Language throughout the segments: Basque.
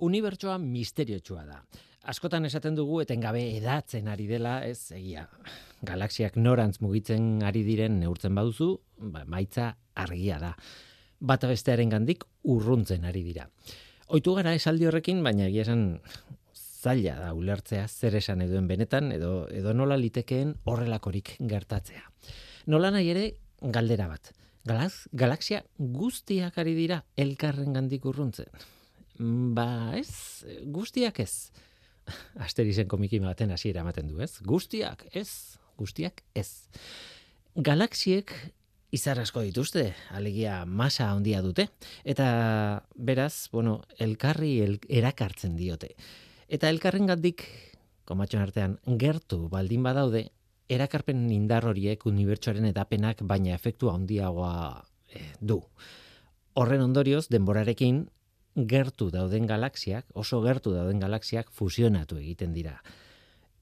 unibertsoa misteriotsua da. Askotan esaten dugu etengabe edatzen ari dela, ez egia. Galaxiak norantz mugitzen ari diren neurtzen baduzu, ba, maitza argia da. Bata bestearen gandik urruntzen ari dira. Oitu gara esaldi horrekin, baina egia esan zaila da ulertzea zer esan eduen benetan, edo, edo nola litekeen horrelakorik gertatzea. Nola nahi ere, galdera bat. Galaz, galaxia guztiak ari dira elkarren gandik urruntzen. Ba, ez, guztiak ez. Asterizen komiki baten hasiera ematen du, ez? Guztiak, ez, guztiak ez. Galaxiek izar asko dituzte, alegia masa handia dute, eta beraz, bueno, elkarri el, erakartzen diote. Eta elkarren gandik, komatxon artean, gertu baldin badaude, erakarpen indar horiek unibertsoaren edapenak baina efektu handiagoa eh, du. Horren ondorioz, denborarekin, gertu dauden galaxiak, oso gertu dauden galaxiak fusionatu egiten dira.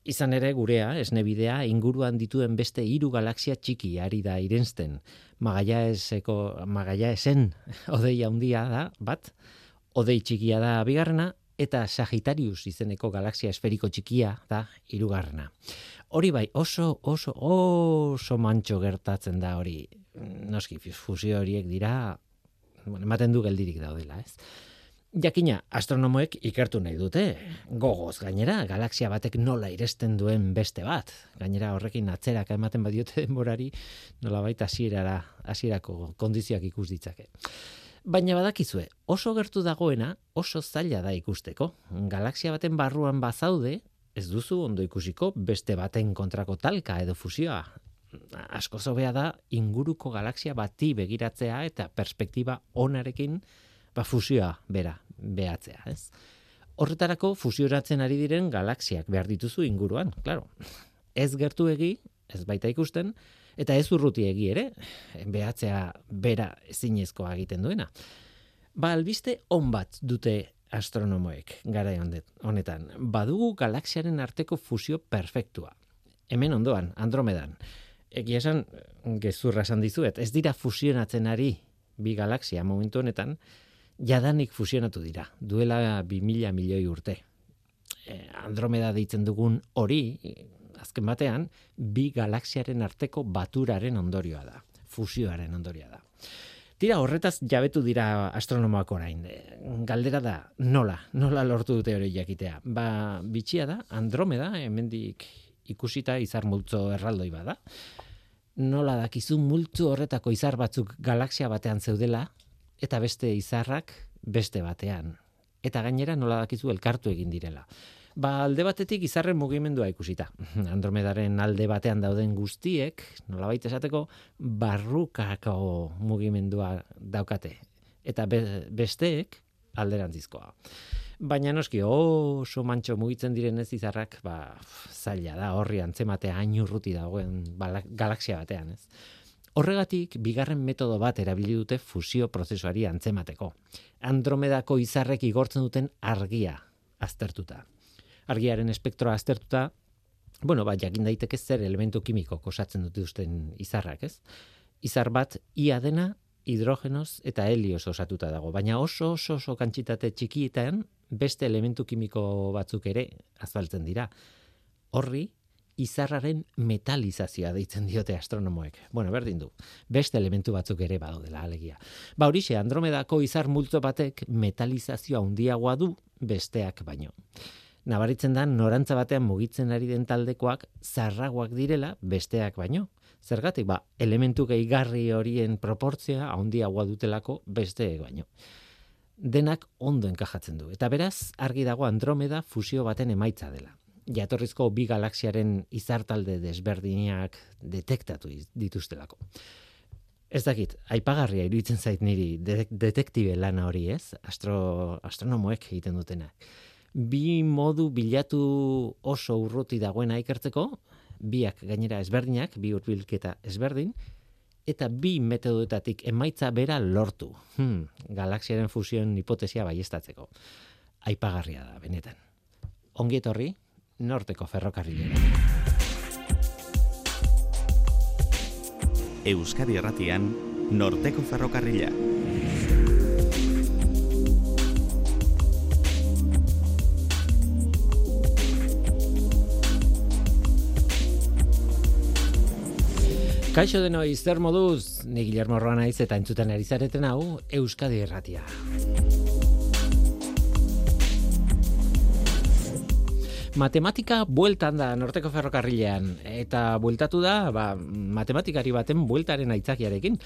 Izan ere gurea, esnebidea, inguruan dituen beste hiru galaxia txiki ari da irensten. Magaia eseko, magaia esen, odei handia da, bat, odei txikia da bigarrena, eta Sagittarius izeneko galaxia esferiko txikia da hirugarrena. Hori bai, oso, oso, oso mantxo gertatzen da hori. Noski, fusio horiek dira, bueno, ematen du geldirik daudela, ez? Jakina, astronomoek ikertu nahi dute, gogoz gainera, galaxia batek nola iresten duen beste bat. Gainera horrekin atzeraka ematen badiote denborari, nola baita hasierara, hasierako kondizioak ikus ditzake. Baina badakizue, oso gertu dagoena, oso zaila da ikusteko. Galaxia baten barruan bazaude, ez duzu ondo ikusiko beste baten kontrako talka edo fusioa. Asko zobea da, inguruko galaxia bati begiratzea eta perspektiba onarekin, ba, fusioa bera, behatzea, ez? Horretarako fusioratzen ari diren galaxiak behar dituzu inguruan, claro. Ez gertu egi, ez baita ikusten, eta ez urruti egi ere, behatzea bera ezinezkoa egiten duena. Ba, albiste on bat dute astronomoek gara honetan. Badugu galaxiaren arteko fusio perfektua. Hemen ondoan, Andromedan. Egia esan, gezurra esan dizuet, ez dira fusionatzen ari bi galaxia momentu honetan, jadanik fusionatu dira, duela bi mila milioi urte. E, Andromeda deitzen dugun hori, azken batean, bi galaxiaren arteko baturaren ondorioa da, fusioaren ondorioa da. Tira, horretaz jabetu dira astronomoak orain. E, galdera da, nola, nola lortu dute hori jakitea. Ba, bitxia da, Andromeda, hemendik ikusita izar multzo erraldoi bada. Nola dakizu multzo horretako izar batzuk galaxia batean zeudela, eta beste izarrak beste batean. Eta gainera nola dakizu elkartu egin direla. Ba, alde batetik izarren mugimendua ikusita. Andromedaren alde batean dauden guztiek, nola baita esateko, barrukako mugimendua daukate. Eta besteek alderantzizkoa. Baina noski oso mantxo mugitzen diren ez izarrak, ba, zaila da horri antzematea hain urruti dagoen galaxia batean, ez? Horregatik, bigarren metodo bat erabili dute fusio prozesuari antzemateko. Andromedako izarrek igortzen duten argia aztertuta. Argiaren espektroa aztertuta, bueno, ba, jakin daiteke zer elementu kimiko kosatzen dute usten izarrak, ez? Izar bat, ia dena, hidrogenoz eta helios osatuta dago, baina oso oso oso kantxitate txikietan beste elementu kimiko batzuk ere azaltzen dira. Horri, izarraren metalizazioa deitzen diote astronomoek. Bueno, berdin du. Beste elementu batzuk ere badaudela alegia. Ba, horixe, Andromedako izar multzo batek metalizazioa handiagoa du besteak baino. Nabaritzen da norantza batean mugitzen ari den taldekoak zarragoak direla besteak baino. Zergatik ba, elementu gehigarri horien proportzioa handiagoa dutelako besteak baino. Denak ondo enkajatzen du eta beraz argi dago Andromeda fusio baten emaitza dela jatorrizko bi galaxiaren izartalde desberdinak detektatu dituztelako. Ez dakit, aipagarria iruditzen zait niri detektibe lana hori ez, Astro, astronomoek egiten dutena. Bi modu bilatu oso urruti dagoena ikertzeko, biak gainera ezberdinak, bi urbilketa ezberdin, eta bi metodoetatik emaitza bera lortu. Hmm, galaxiaren fusioen hipotesia baiestatzeko. Aipagarria da, benetan. Ongi etorri, norteko ferrokarrilera. Euskadi Erratian, norteko ferrokarrila. Kaixo denoi, zer moduz, ni Guillermo Roa naiz eta entzuten ari zareten hau Euskadi Erratia. Matematika bueltan da norteko ferrokarrilean eta bueltatu da ba, matematikari baten bueltaren aitzakiarekin.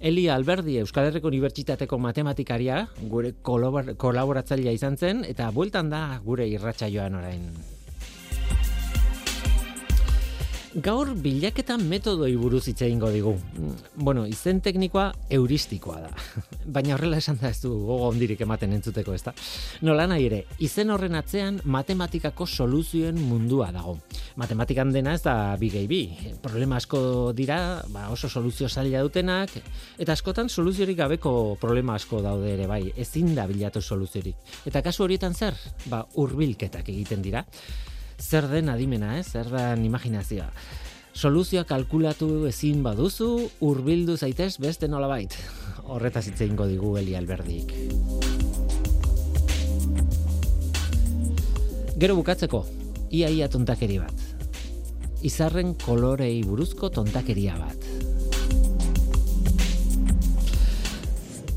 Eli Alberdi Euskal Herriko Unibertsitateko matematikaria gure kolaboratzailea izan zen eta bueltan da gure irratsaioan orain. Gaur bilaketa metodoi buruz hitz egingo digu. Bueno, izen teknikoa euristikoa da. Baina horrela esan da ez du gogo ondirik ematen entzuteko, ezta? Nola nahi ere, izen horren atzean matematikako soluzioen mundua dago. Matematikan dena ez da bi gehi bi. Problema asko dira, ba, oso soluzio zaila dutenak, eta askotan soluziorik gabeko problema asko daude ere bai, ezin da bilatu soluziorik. Eta kasu horietan zer? Ba, urbilketak egiten dira zer den adimena, eh? zer den imaginazioa. Soluzioa kalkulatu ezin baduzu, hurbildu zaitez beste nolabait. Horretaz hitze ingo digu Eli Alberdik. Gero bukatzeko, iaia ia tontakeri bat. Izarren kolorei buruzko tontakeria bat.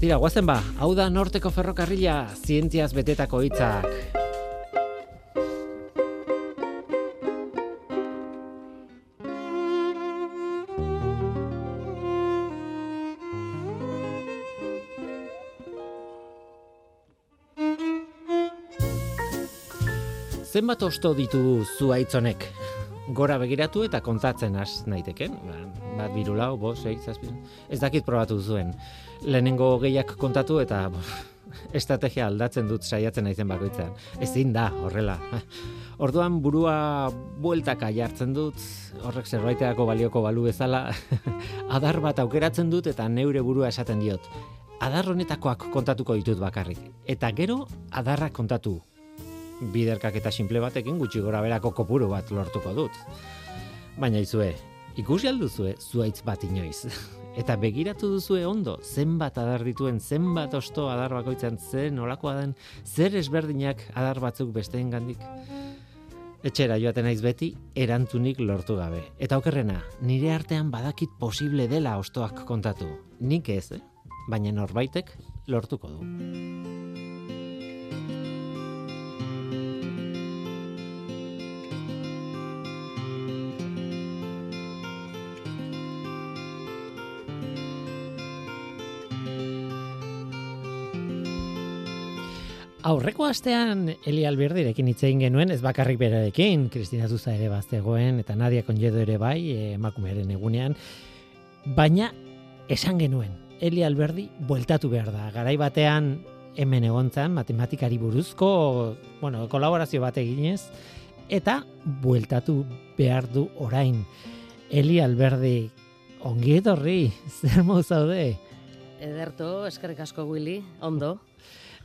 Tira, guazen ba, hau da norteko ferrokarrila, zientziaz betetako hitzak. Zenbat osto ditu zuaitzonek? Gora begiratu eta kontatzen has naiteke. Ba, bat birulau, bo, sei, zazpi. Ez dakit probatu zuen. Lehenengo gehiak kontatu eta estrategia aldatzen dut saiatzen naizen bakoitzean. Ezin da, horrela. Orduan burua bueltaka jartzen dut, horrek zerbaiteako balioko balu bezala, adar bat aukeratzen dut eta neure burua esaten diot. Adar honetakoak kontatuko ditut bakarrik. Eta gero adarrak kontatu biderkak eta simple batekin gutxi gora berako kopuru bat lortuko dut. Baina izue, ikusi alduzue zuaitz bat inoiz. Eta begiratu duzue ondo, zenbat adar dituen, zenbat osto adar bakoitzan zen olakoa den, zer ezberdinak adar batzuk besteen gandik. Etxera joaten naiz beti, erantunik lortu gabe. Eta okerrena, nire artean badakit posible dela ostoak kontatu. Nik ez, eh? baina norbaitek lortuko du. Aurreko astean Eli Alberdirekin hitz egin genuen, ez bakarrik berarekin, Kristina Zuza ere baztegoen eta Nadia Konjedo ere bai, emakumearen egunean, baina esan genuen, Eli Alberdi bueltatu behar da. Garai batean hemen egontzan matematikari buruzko, bueno, kolaborazio bat eginez eta bueltatu behar du orain. Eli Alberdi ongi etorri, zer zaude? Ederto, eskerrik asko Willy, ondo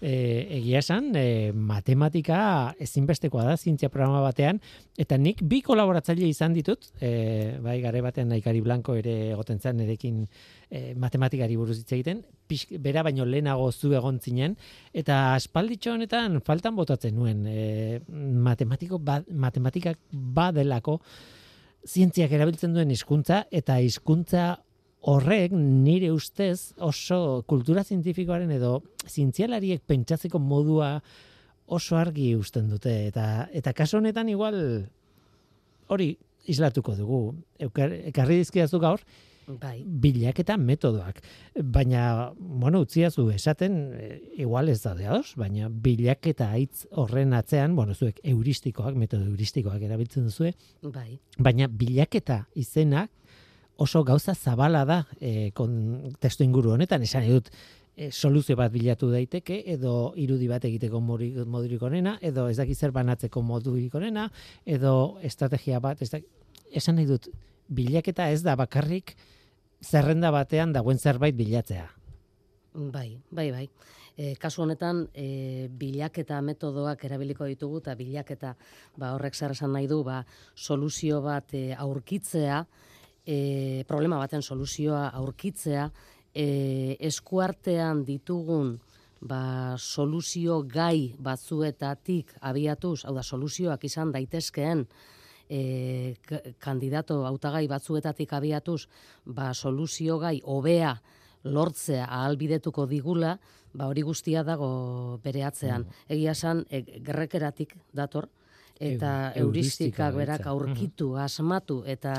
e, egia esan, e, matematika ezinbestekoa da zientzia programa batean, eta nik bi kolaboratzaile izan ditut, e, bai gare batean naikari blanko ere egoten zen erekin e, matematikari buruz hitz egiten, bera baino lehenago zu egon zinen, eta aspalditxo honetan faltan botatzen nuen, e, matematiko ba, matematikak badelako zientziak erabiltzen duen hizkuntza eta hizkuntza horrek nire ustez oso kultura zientifikoaren edo zientzialariek pentsatzeko modua oso argi usten dute. Eta eta kaso honetan igual hori islatuko dugu. Ekarri dizkiazu gaur bai. bilaketa metodoak. Baina bueno utziazu esaten e, igual ez da deos baina bilaketa hitz horren atzean bueno zuek euristikoak metodo euristikoak erabiltzen duzue bai. baina bilaketa izenak oso gauza zabala da e, kon, testu inguru honetan, esan edut e, soluzio bat bilatu daiteke, edo irudi bat egiteko modurik onena, edo ez dakit zer banatzeko modurik onena, edo estrategia bat, ez esan nahi dut, bilaketa ez da bakarrik zerrenda batean dagoen zerbait bilatzea. Bai, bai, bai. E, kasu honetan, e, bilaketa metodoak erabiliko ditugu, eta bilaketa ba, horrek zer esan nahi du, ba, soluzio bat e, aurkitzea, e, problema baten soluzioa aurkitzea, e, eskuartean ditugun ba, soluzio gai batzuetatik abiatuz, hau da, soluzioak izan daitezkeen e, kandidato hautagai batzuetatik abiatuz, ba, soluzio gai hobea lortzea ahalbidetuko digula, ba, hori guztia dago bere atzean. Mm. Egia esan, e, gerrekeratik dator, eta euristikak berak aurkitu, asmatu, eta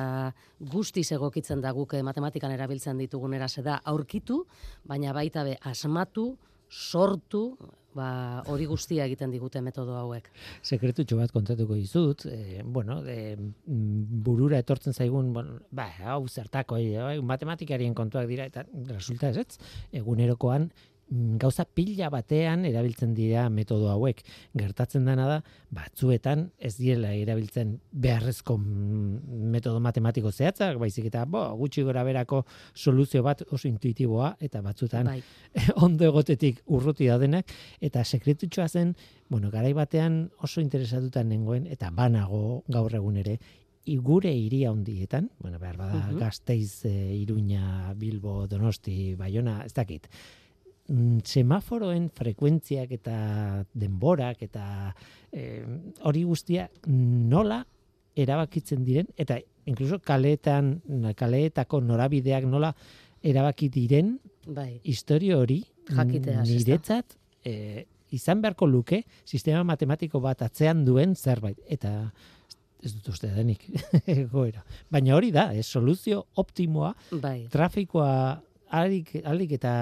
guztiz egokitzen da guke matematikan erabiltzen ditugun erase da, aurkitu, baina baita be, asmatu, sortu, ba, hori guztia egiten digute metodo hauek. Sekretu bat kontatuko dizut, e, bueno, mm, burura etortzen zaigun, bueno, ba, hau zertako, e, matematikarien kontuak dira, eta resulta ez, egunerokoan gauza pila batean erabiltzen dira metodo hauek. Gertatzen dena da, batzuetan ez diela erabiltzen beharrezko mm, metodo matematiko zehatzak, baizik eta bo, gutxi gora berako soluzio bat oso intuitiboa, eta batzuetan bai. ondo egotetik urruti da denak, eta sekretutxoa zen, bueno, garai batean oso interesatutan nengoen, eta banago gaur egun ere, igure iria hondietan, bueno, behar bada, uh gazteiz, e, Iruña, Bilbo, Donosti, Bayona, ez dakit, Mm, semaforoen frekuentziak eta denborak eta eh, hori guztia nola erabakitzen diren eta incluso kaleetan kaleetako norabideak nola erabaki diren bai. historio hori jakiteaz niretzat e, izan beharko luke sistema matematiko bat atzean duen zerbait eta ez dut uste denik egoera. Baina hori da, ez soluzio optimoa bai. trafikoa alik, alik eta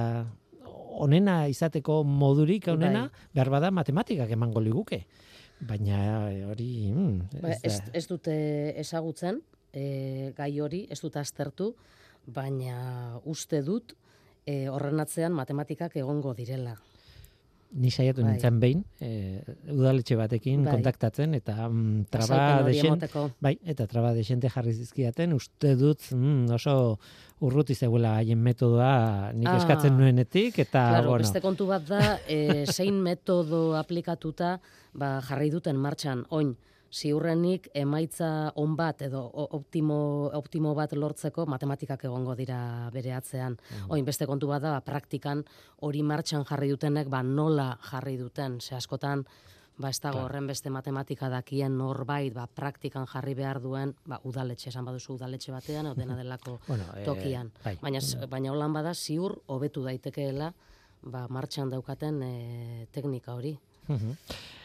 onena izateko modurik onena bai. behar bada matematikak emango liguke. Baina hori... Mm, ez, ez, ez dute ezagutzen, e, gai hori, ez dut aztertu, baina uste dut e, horren atzean matematikak egongo direla. Ni saiatu bai. nintzen behin, e, udaletxe batekin bai. kontaktatzen, eta mm, traba de bai, eta traba de jarri zizkiaten, uste dut mm, oso urruti zegoela haien metodoa nik ah, eskatzen nuenetik eta claro, bueno. beste kontu bat da e, zein metodo aplikatuta ba, jarri duten martxan oin ziurrenik emaitza on bat edo optimo, optimo bat lortzeko matematikak egongo dira bere atzean. Mm. Oin beste kontu bat da ba, praktikan hori martxan jarri dutenek ba, nola jarri duten. Ze askotan ba ez dago horren beste matematika dakien norbait ba praktikan jarri behar duen ba udaletxe esan baduzu udaletxe batean dena delako bueno, eh, tokian. bai, baina baina holan bada ziur hobetu daitekeela ba martxan daukaten e, teknika hori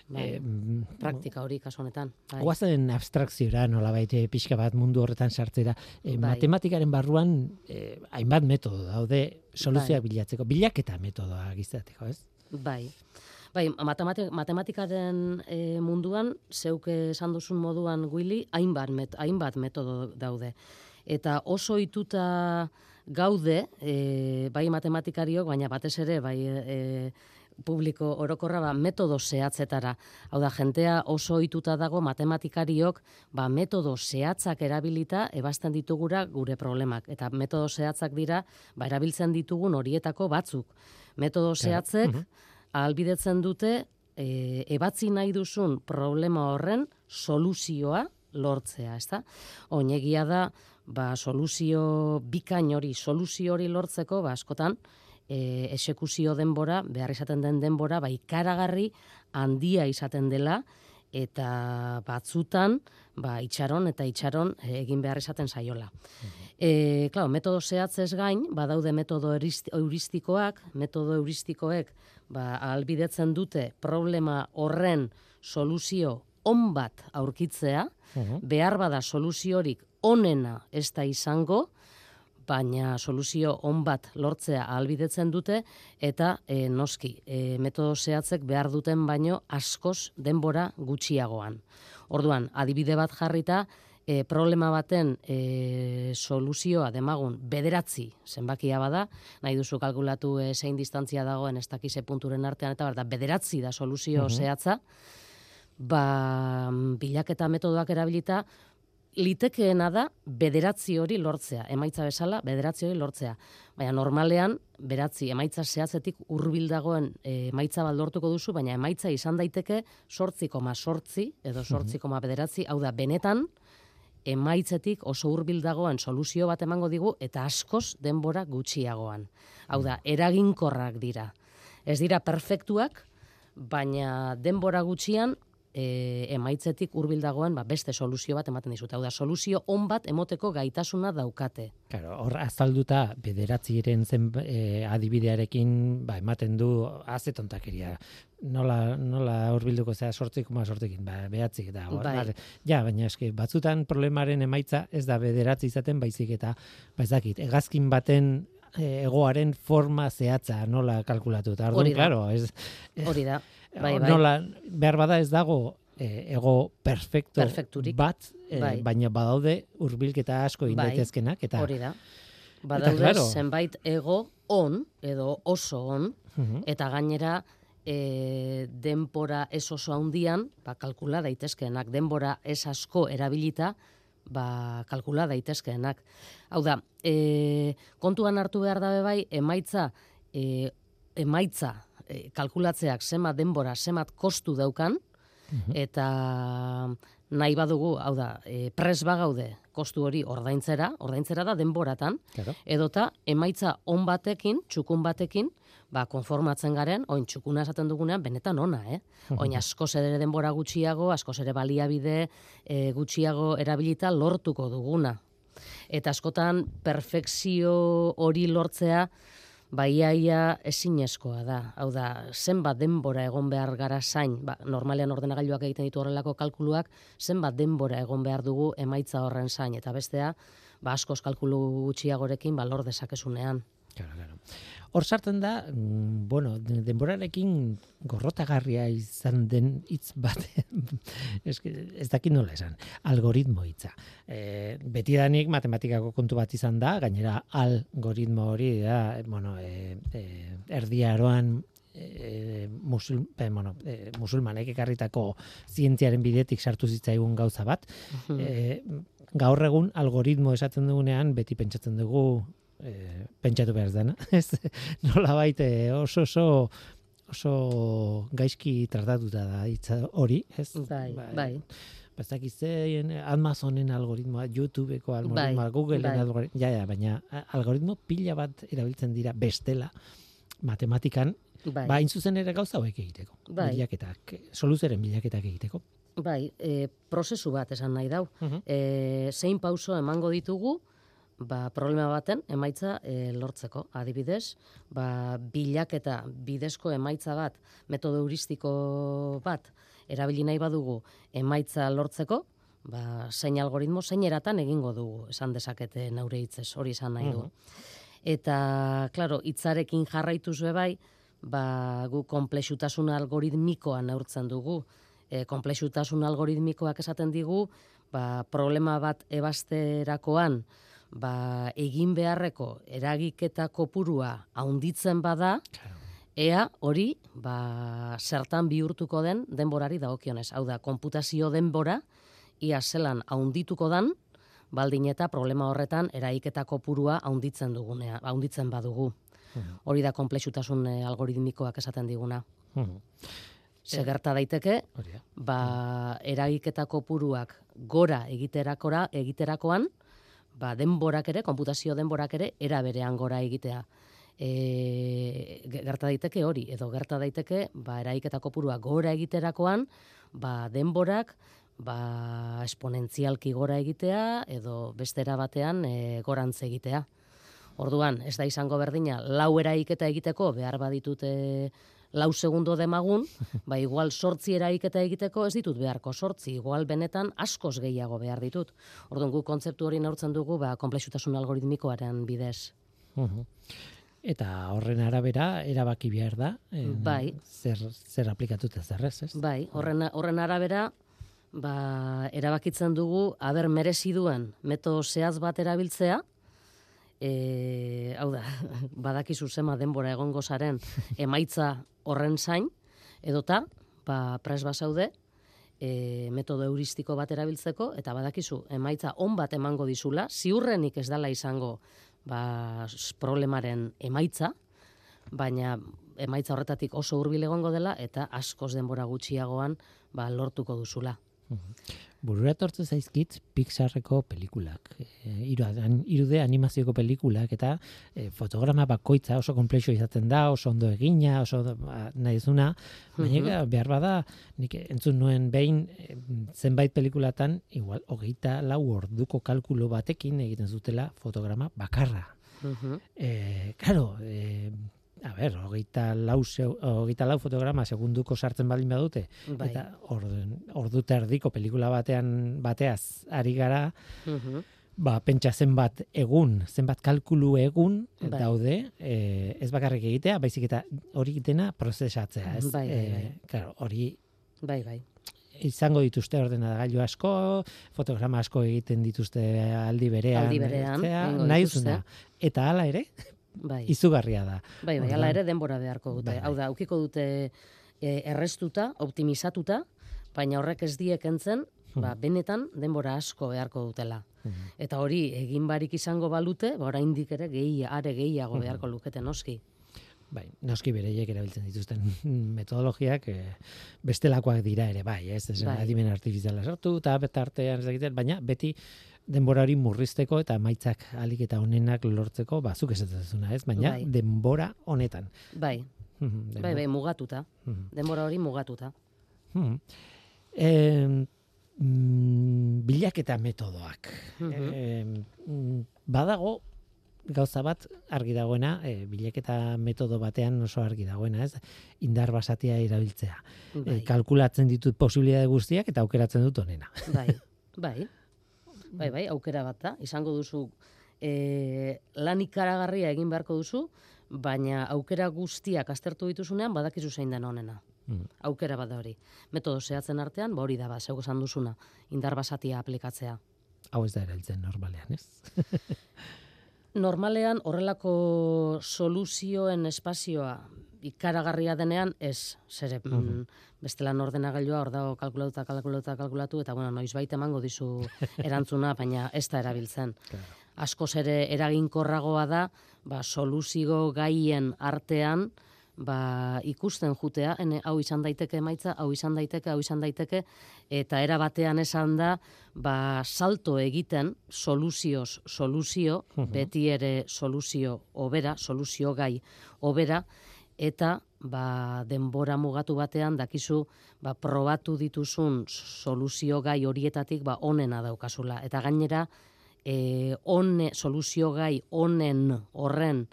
bai, e, praktika hori kasu honetan bai. Guazen abstrakziora nola baite pixka bat mundu horretan sartzera e, matematikaren barruan e, hainbat metodo daude soluzioak bai. bilatzeko bilaketa metodoa gizateko ez bai Bai, matematikaren e, munduan, zeuke esan duzun moduan guili, hainbat, met, hainbat metodo daude. Eta oso ituta gaude, e, bai matematikariok, baina batez ere, bai e, publiko orokorra, ba, metodo zehatzetara. Hau da, jentea oso ituta dago matematikariok, ba, metodo zehatzak erabilita, ebazten ditugura gure problemak. Eta metodo zehatzak dira, ba, erabiltzen ditugun horietako batzuk. Metodo zehatzek, ahalbidetzen dute e, ebatzi nahi duzun problema horren soluzioa lortzea, ezta? Oinegia da, ba, soluzio bikain hori, soluzio hori lortzeko, ba, askotan, e, esekuzio denbora, behar izaten den denbora, ba, ikaragarri handia izaten dela, eta batzutan, ba, itxaron eta itxaron egin behar izaten saiola. E, claro, metodo zehatzez gain, badaude metodo euristikoak, metodo euristikoek ba, albidetzen dute problema horren soluzio on bat aurkitzea, behar bada soluziorik onena ez da izango, baina soluzio on bat lortzea albidetzen dute, eta e, noski, e, metodo zehatzek behar duten baino askoz denbora gutxiagoan. Orduan, adibide bat jarrita, e, problema baten e, soluzioa demagun bederatzi zenbakia bada, nahi duzu kalkulatu e, zein distantzia dagoen ez dakize punturen artean, eta da, bederatzi da soluzio mm zehatza, ba, bilaketa metodoak erabilita, litekeena da bederatzi hori lortzea, emaitza bezala bederatzi hori lortzea. Baina normalean, beratzi, emaitza zehatzetik urbil dagoen emaitza bat lortuko duzu, baina emaitza izan daiteke sortzi koma sortzi, edo sortzi koma bederatzi, hau da, benetan, emaitzetik oso hurbil dagoen soluzio bat emango digu eta askoz denbora gutxiagoan. Hau da, eraginkorrak dira. Ez dira perfektuak, baina denbora gutxian e, emaitzetik hurbil dagoen ba, beste soluzio bat ematen dizute. Hau da, soluzio on bat emoteko gaitasuna daukate. Claro, hor azalduta bederatziren zen e, adibidearekin ba, ematen du azetontakeria. Nola, nola hurbilduko zea sortzik, ma sortzekin, ba, behatzik da. Bai. ba, ja, baina eske, batzutan problemaren emaitza ez da bederatzi izaten baizik eta, ba ez dakit, egazkin baten e, egoaren forma zehatza nola kalkulatu. Eta orduan, claro, ez, Hori da, bai, bai. nola, behar bada ez dago e, ego perfecto Perfekturik. bat, e, Bai. baina badaude hurbilketa asko Bai. indaitezkenak, eta Hori da. Badaude claro. zenbait ego on, edo oso on, Mhm. eta gainera e, denbora ez oso handian, ba, kalkula daitezkeenak, denbora ez asko erabilita, ba, kalkula daitezkeenak. Hau da, e, kontuan hartu behar dabe bai, emaitza, e, emaitza e, kalkulatzeak zenbat denbora, zenbat kostu daukan, eta nahi badugu, hau da, e, pres bagaude kostu hori ordaintzera, ordaintzera da denboratan, Claro. edota emaitza on batekin, txukun batekin, ba, konformatzen garen, oin txukuna esaten dugunean, benetan ona, eh? Oin askoz ere denbora gutxiago, askoz ere baliabide e, gutxiago erabilita lortuko duguna. Eta askotan perfekzio hori lortzea, baiaia ezinezkoa da. Hau da, zenbat denbora egon behar gara zain, ba, normalean ordenagailuak egiten ditu horrelako kalkuluak, zenbat denbora egon behar dugu emaitza horren zain, eta bestea, ba, askoz kalkulu gutxiagorekin ba, lor dezakezunean. Claro, claro. Hor sartzen da, mm, bueno, de- denborarekin gorrotagarria izan den hitz bat, eske, ez dakit nola esan, algoritmo hitza. E, betidanik matematikako kontu bat izan da, gainera algoritmo hori da, bueno, e, e, erdiaroan e, musul, e, bueno, e, musulmanek ekarritako zientziaren bidetik sartu zitzaigun gauza bat. E, gaur egun algoritmo esaten dugunean beti pentsatzen dugu e, pentsatu behar dena. Ez, nola baite oso oso oso gaizki tratatuta da hitza hori, ez? Bai, Ba, bai. ba, dakit zein Amazonen algoritmoa, YouTubeko algoritmoa, Bai, Googleen bai. algoritmoa, ja, ja, baina algoritmo pila bat erabiltzen dira bestela matematikan, Bai. ba, hain zuzen ere gauza hauek egiteko. Bai. Bilaketak, soluzeren bilaketak egiteko. Bai, e, prozesu bat esan nahi dau. Mhm. E, zein pauso emango ditugu, ba, problema baten emaitza e, lortzeko. Adibidez, ba, bilaketa bidezko emaitza bat, metodo heuristiko bat, erabili nahi badugu emaitza lortzeko, ba, zein algoritmo, zein eratan egingo dugu, esan dezakete naure hitzez, hori esan nahi du. Eta, klaro, hitzarekin jarraituz be bai, ba, gu komplexutasun algoritmikoa neurtzen dugu. E, komplexutasun algoritmikoak esaten digu, ba, problema bat ebasterakoan, ba, egin beharreko eragiketa kopurua haunditzen bada, ea hori ba, zertan bihurtuko den denborari dagokionez. Hau da, konputazio denbora, ia zelan haundituko dan, baldin eta problema horretan eraiketa kopurua haunditzen dugunea, haunditzen badugu. Hori da komplexutasun eh, algoritmikoak esaten diguna. Mhm. Ze gerta daiteke, ba, eragiketa kopuruak gora egiterakora, egiterakoan, ba, denborak ere, konputazio denborak ere, era berean gora egitea. E, ge- gerta daiteke hori, edo gerta daiteke, ba, eragiketa kopurua gora egiterakoan, ba, denborak, ba, esponentzialki gora egitea, edo bestera batean e, gorantz egitea. Orduan, ez da izango berdina, lau eraiketa egiteko, behar baditute lau segundo demagun, ba igual sortzi eraiketa egiteko ez ditut beharko sortzi, igual benetan askoz gehiago behar ditut. Orduan, gu kontzeptu hori neurtzen dugu, ba, komplexutasun algoritmikoaren bidez. Mhm. Eta horren arabera erabaki behar da, eh, Bai. zer, zer aplikatuta zer ez? Bai, horren, horren arabera, ba, erabakitzen dugu, aber merezi duen metodo zehaz bat erabiltzea, e, hau da, badakizu zema denbora egongo zaren emaitza horren zain, edota, ba, pres bazaude, e, metodo heuristiko bat erabiltzeko, eta badakizu, emaitza on bat emango dizula, ziurrenik ez dala izango ba, problemaren emaitza, baina emaitza horretatik oso hurbil egongo dela, eta askoz denbora gutxiagoan ba, lortuko duzula. Burura etortzen zaizkit Pixarreko pelikulak, e, irude animazioko pelikulak eta e, fotograma bakoitza oso komplexo izaten da, oso ondo egina, oso ba, nahi zuna, baina behar bada, nik entzun nuen behin e, zenbait pelikulatan, igual, hogeita lau orduko kalkulo batekin egiten zutela fotograma bakarra. Uh e, claro, e, a ber, hogeita lau, hogeita lau fotograma segunduko sartzen baldin badute, bai. eta ordu erdiko pelikula batean bateaz ari gara, uh ba, pentsa zenbat egun, zenbat kalkulu egun bai. daude, e, ez bakarrik egitea, baizik eta hori egitena prozesatzea, ez? Bai, bai, bai. E, claro, hori... Bai, bai izango dituzte ordenagailu asko, fotograma asko egiten dituzte aldi berean, aldi berean nahi Eta hala ere, bai. izugarria da. Bai, bai, hala ere denbora beharko dute. Bai. Hau da, aukiko dute e, errestuta, optimizatuta, baina horrek ez diek entzen, ba, hmm. benetan denbora asko beharko dutela. Hmm. Eta hori, egin barik izango balute, ba, oraindik ere gehi, are gehiago hmm. beharko lukete noski. Bai, noski bereiek erabiltzen dituzten metodologiak e, bestelakoak dira ere, bai, ez, ez bai. adimen artifiziala sortu, eta betartean ez egiten, baina beti denbora hori murrizteko eta maitzak alik eta honenak lortzeko, bazuk ez ez, baina bai. denbora honetan. Bai, bai, bai, mugatuta, denbora hori mugatuta. E, mm, bilaketa metodoak. E, badago, gauza bat argi dagoena, e, bilaketa metodo batean oso argi dagoena, ez? Indar basatia erabiltzea. Bai. kalkulatzen ditut posibilitate guztiak eta aukeratzen dut honena. Bai. Bai. Bai, bai, aukera bat da. Izango duzu e, lan ikaragarria egin beharko duzu, baina aukera guztiak aztertu dituzunean badakizu zein den honena. Mm. Aukera bat da hori. Metodo zehatzen artean, ba hori da ba, zeu esan duzuna, indar basatia aplikatzea. Hau ez da erailtzen normalean, ez? normalean horrelako soluzioen espazioa ikaragarria denean ez zere mm, bestelan ordenagailua hor dago kalkulatuta kalkulatuta kalkulatu eta bueno noiz baita emango dizu erantzuna baina ez da erabiltzen. Claro. asko ere eraginkorragoa da ba soluzio gaien artean ba, ikusten jutea, ene, hau izan daiteke emaitza, hau izan daiteke, hau izan daiteke, eta era batean esan da, ba, salto egiten, soluzioz, soluzio, beti ere soluzio obera, soluzio gai obera, eta ba, denbora mugatu batean, dakizu, ba, probatu dituzun soluzio gai horietatik, ba, onena daukazula. Eta gainera, e, one, soluzio gai onen horren,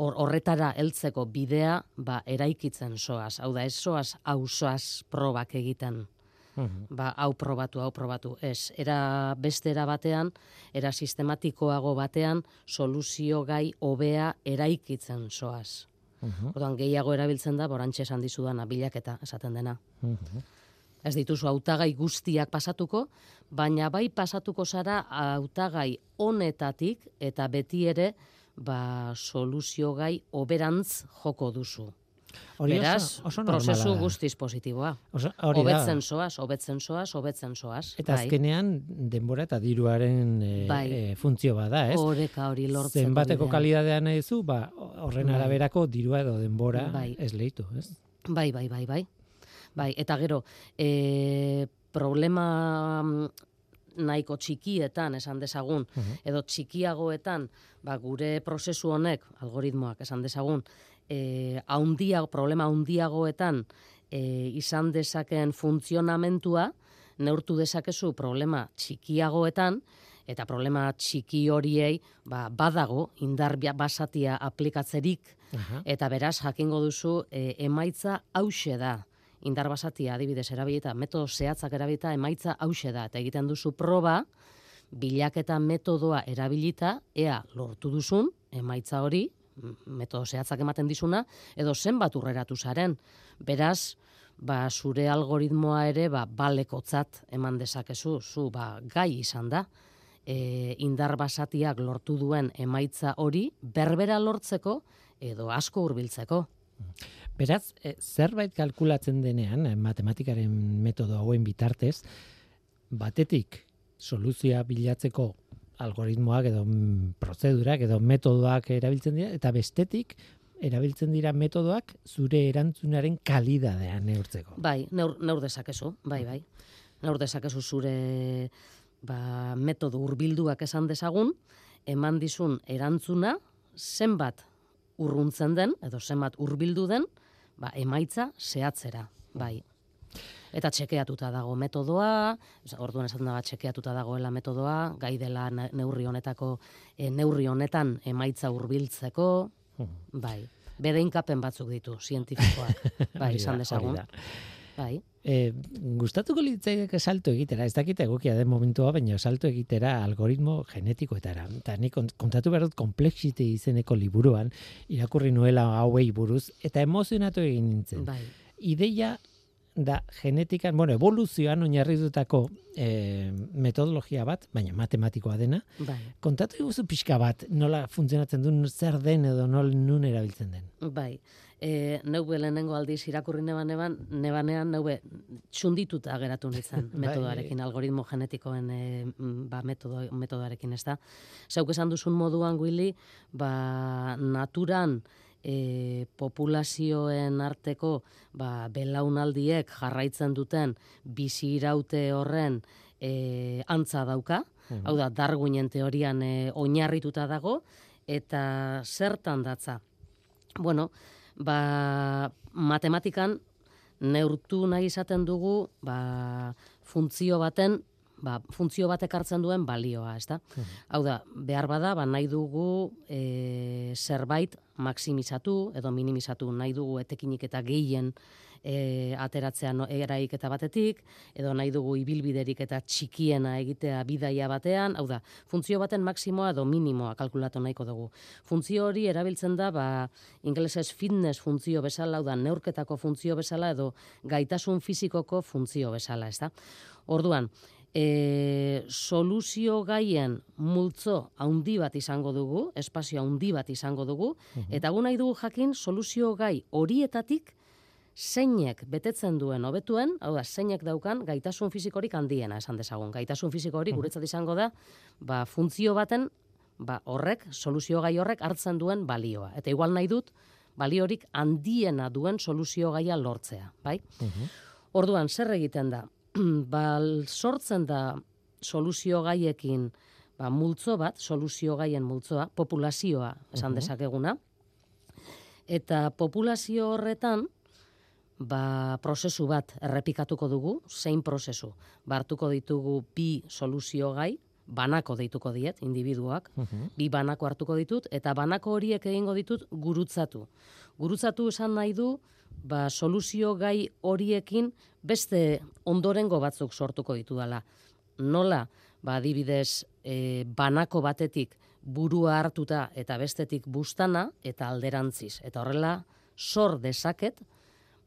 horretara heltzeko bidea ba eraikitzen soaz. Hau da, ez soaz ausoaz probak egiten. Mhm. Ba, hau probatu, hau probatu. Ez, era beste era batean, era sistematikoago batean, soluzio gai hobea eraikitzen soaz. Uh Orduan, gehiago erabiltzen da, borantxe esan dizudana, bilaketa esaten dena. Uh Ez dituzu hautagai guztiak pasatuko, baina bai pasatuko zara hautagai honetatik eta beti ere ba, soluzio gai oberantz joko duzu. Hori Beraz, oso, prozesu guztiz positiboa. Obetzen soaz, obetzen soaz, obetzen soaz. Eta bai. azkenean, denbora eta diruaren e, bai. e, funtzio bada, ez? Horeka hori lortzen. Zenbateko kalidadea nahi zu, ba, horren bai. araberako dirua edo denbora bai. ez lehitu, ez? Bai, bai, bai, bai. Bai, eta gero, e, problema nahiko txikietan esan dezagun edo txikiagoetan ba, gure prozesu honek algoritmoak esan dezagun eh haundia problema handiagoetan e, izan dezakeen funtzionamentua neurtu dezakezu problema txikiagoetan eta problema txiki horiei ba, badago indar basatia aplikatzerik. Eta beraz jakingo duzu e, emaitza hause da. Indar basatia adibidez erabilita, metodo zehatzak erabilita, emaitza hause da, eta egiten duzu proba, bilaketa metodoa erabilita, ea lortu duzun, emaitza hori, metodo zehatzak ematen dizuna, edo zenbat urreratu zaren. Beraz, ba, zure algoritmoa ere, ba, balekotzat eman dezakezu, zu, ba, gai izan da, e, indar basatiak lortu duen emaitza hori, berbera lortzeko, edo asko hurbiltzeko. Beraz, e, zerbait kalkulatzen denean, e, matematikaren metodo hauen bitartez, batetik soluzioa bilatzeko algoritmoak edo mm, prozedurak edo metodoak erabiltzen dira, eta bestetik erabiltzen dira metodoak zure erantzunaren kalidadea neurtzeko. Bai, neur, neur dezakezu, bai, bai. Neur dezakezu zure ba, metodo hurbilduak esan dezagun, eman dizun erantzuna zenbat urruntzen den, edo zenbat hurbildu den, ba, emaitza zehatzera, bai. Eta txekeatuta dago metodoa, orduan esaten da txekeatuta dagoela metodoa, gai dela neurri honetako e, neurri honetan emaitza hurbiltzeko, bai. Bedeinkapen batzuk ditu zientifikoak, bai, izan dezagun. Bai. E, gustatuko litzaideke salto egitera, ez dakite egokia den momentua, baina salto egitera algoritmo genetikoetara. Eta ni kontatu behar dut komplexite izeneko liburuan, irakurri nuela hauei buruz, eta emozionatu egin nintzen. Bai. Ideia da genetikan, bueno, evoluzioan oinarritutako e, metodologia bat, baina matematikoa dena. Bai. Kontatu iguzu pixka bat, nola funtzionatzen duen zer den edo nol nun erabiltzen den. Bai. E, neube lehenengo aldiz irakurri neban neban, nebanean neube txundituta geratu nintzen bai. metodoarekin, algoritmo genetikoen e, ba, metodo, metodoarekin, ez da. Zeuk esan duzun moduan, Willy, ba, naturan, e, populazioen arteko ba, belaunaldiek jarraitzen duten bizi iraute horren e, antza dauka, mhm. hau da, darguinen teorian e, oinarrituta dago, eta zertan datza. Bueno, ba, matematikan neurtu nahi izaten dugu ba, funtzio baten ba, funtzio batek hartzen duen balioa, ezta? Mhm. Hau da, behar bada, ba, nahi dugu e, zerbait maksimizatu edo minimizatu nahi dugu etekinik eta gehien e, ateratzea no, eraik eta batetik, edo nahi dugu ibilbiderik eta txikiena egitea bidaia batean, hau da, funtzio baten maksimoa edo minimoa kalkulatu nahiko dugu. Funtzio hori erabiltzen da, ba, ingelesez fitness funtzio bezala, hau da, neurketako funtzio bezala edo gaitasun fizikoko funtzio bezala, ez da? Orduan, e, soluzio gaien multzo haundi bat izango dugu, espazio haundi bat izango dugu, mhm. eta gu nahi dugu jakin soluzio gai horietatik zeinek betetzen duen hobetuen, hau da, zeinek daukan gaitasun fizikorik handiena esan dezagun. Gaitasun fizikorik mhm. guretzat izango da, ba, funtzio baten, ba, horrek, soluzio gai horrek hartzen duen balioa. Eta igual nahi dut, baliorik handiena duen soluzio gaia lortzea, bai? Mhm. Orduan, zer egiten da? ba, sortzen da soluzio gaiekin ba, multzo bat, soluzio gaien multzoa, populazioa esan dezakeguna, eta populazio horretan, ba, prozesu bat errepikatuko dugu, zein prozesu. Bartuko ditugu bi soluzio gai, banako deituko diet, individuak, bi banako hartuko ditut, eta banako horiek egingo ditut gurutzatu. Gurutzatu esan nahi du, ba, soluzio gai horiekin beste ondorengo batzuk sortuko ditu dela. Nola, ba, adibidez, e, banako batetik burua hartuta eta bestetik bustana eta alderantziz. Eta horrela, sor dezaket,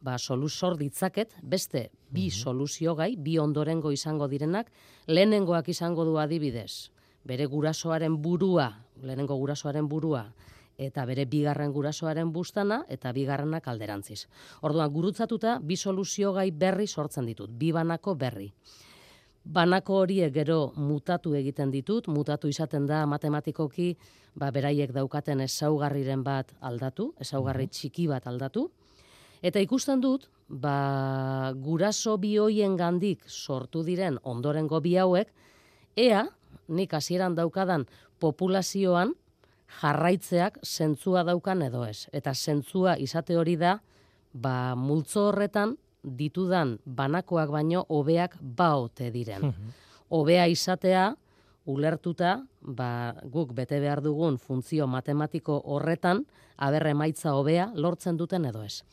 ba, solusor ditzaket, beste bi mhm. soluzio gai, bi ondorengo izango direnak, lehenengoak izango du adibidez, bere gurasoaren burua, lehenengo gurasoaren burua, eta bere bigarren gurasoaren bustana eta bigarrenak alderantziz. Orduan gurutzatuta bi soluzio gai berri sortzen ditut, bi banako berri. Banako horiek gero mutatu egiten ditut, mutatu izaten da matematikoki, ba beraiek daukaten ezaugarriren bat aldatu, ezaugarri mhm. txiki bat aldatu. Eta ikusten dut, ba guraso bi hoien gandik sortu diren ondorengo bi hauek, ea nik hasieran daukadan populazioan jarraitzeak zentzua daukan edo ez. Eta zentzua izate hori da, ba, multzo horretan ditudan banakoak baino hobeak baote diren. Mhm. Hobea izatea, ulertuta, ba, guk bete behar dugun funtzio matematiko horretan, aberre emaitza hobea lortzen duten edo ez.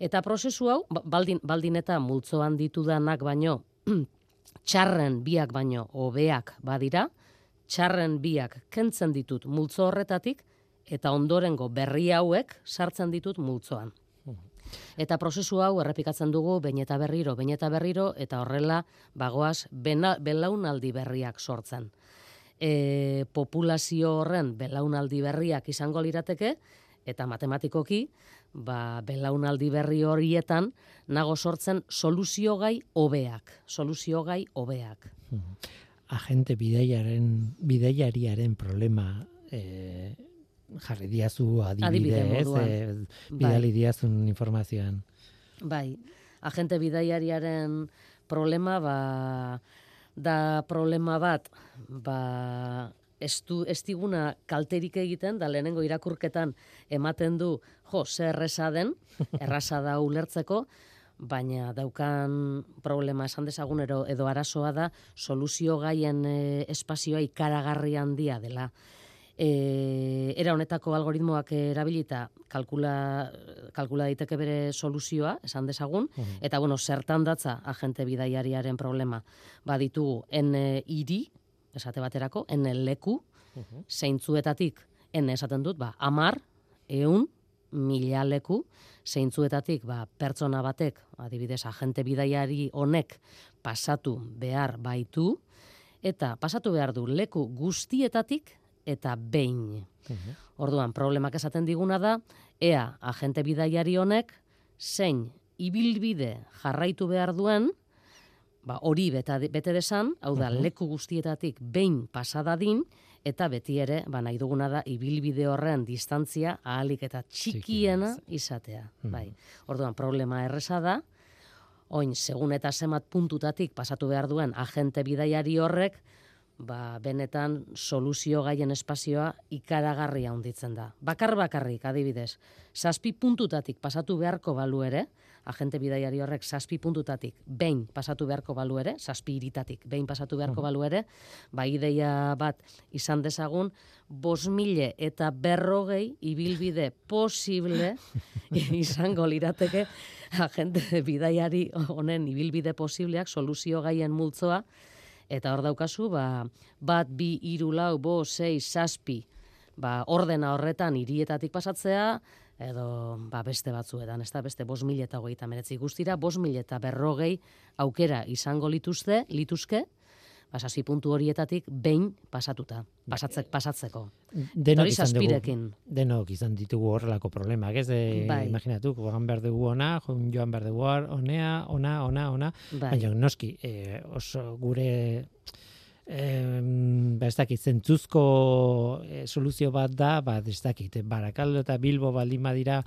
Eta prozesu hau, ba, baldin, baldin eta multzoan ditudanak baino, txarren biak baino hobeak badira, txarren biak kentzen ditut multzo horretatik, eta ondorengo berri hauek sartzen ditut multzoan. Eta prozesu hau errepikatzen dugu bain eta berriro, bain eta berriro, eta horrela bagoaz belaunaldi berriak sortzen. E, populazio horren belaunaldi berriak izango lirateke, eta matematikoki, ba, belaunaldi berri horietan nago sortzen soluzio gai hobeak, soluzio gai hobeak agente bideiaren bideiariaren problema e, jarri diazu adibide, Adibide. E, Bai. bidali diazun informazioan. Bai, agente bidaiariaren problema ba, da problema bat ba, ez diguna kalterik egiten, da lehenengo irakurketan ematen du, jo, zer erresa den, erraza da ulertzeko, baina daukan problema esan dezagun edo arazoa da soluzio gaien e, espazioa ikaragarri handia dela. E, era honetako algoritmoak erabilita kalkula, kalkula daiteke bere soluzioa, esan dezagun, eta bueno, zertan datza agente bidaiariaren problema. Ba ditugu, en hiri, esate baterako, en leku, zeintzuetatik, en esaten dut, ba, amar, eun, mila leku, zeintzuetatik, ba, pertsona batek, adibidez, agente bidaiari honek pasatu behar baitu, eta pasatu behar du leku guztietatik eta behin. Orduan, problemak esaten diguna da, ea agente bidaiari honek zein ibilbide jarraitu behar duen, ba, hori bete desan, hau da, leku guztietatik behin pasadadin, eta beti ere, ba, nahi duguna da, ibilbide horren distantzia ahalik eta txikiena izatea. Bai. Orduan, problema erresa da, oin, segun eta zemat puntutatik pasatu behar duen agente bidaiari horrek, ba, benetan soluzio gaien espazioa ikaragarri handitzen da. Bakar bakarrik, adibidez, zazpi puntutatik pasatu beharko balu ere, agente bidaiari horrek zazpi puntutatik behin pasatu beharko balu ere, zazpi iritatik behin pasatu beharko balu ere, ba ideia bat izan dezagun, bos mile eta berrogei ibilbide posible izango lirateke agente bidaiari honen ibilbide posibleak soluzio gaien multzoa, eta hor daukazu, ba, bat, bi, iru, lau, bo, sei, zazpi, ba, ordena horretan hirietatik pasatzea, edo ba, beste batzuetan, ez da, beste bos mila eta hogeita meretzi guztira, bos mila eta berrogei aukera izango lituzte, lituzke, ba, zazpi puntu horietatik behin pasatuta, pasatzek, pasatzeko. Denok izan dugu, denok izan ditugu horrelako problemak, ez? E, Bai. Imaginatu, joan behar dugu ona, joan behar dugu hor, onea, ona, ona, ona. Bai. Baina noski, e, oso gure em, ba, ez dakit, zentzuzko e, soluzio bat da, ba, ez dakit, Barakaldo eta Bilbo baldin badira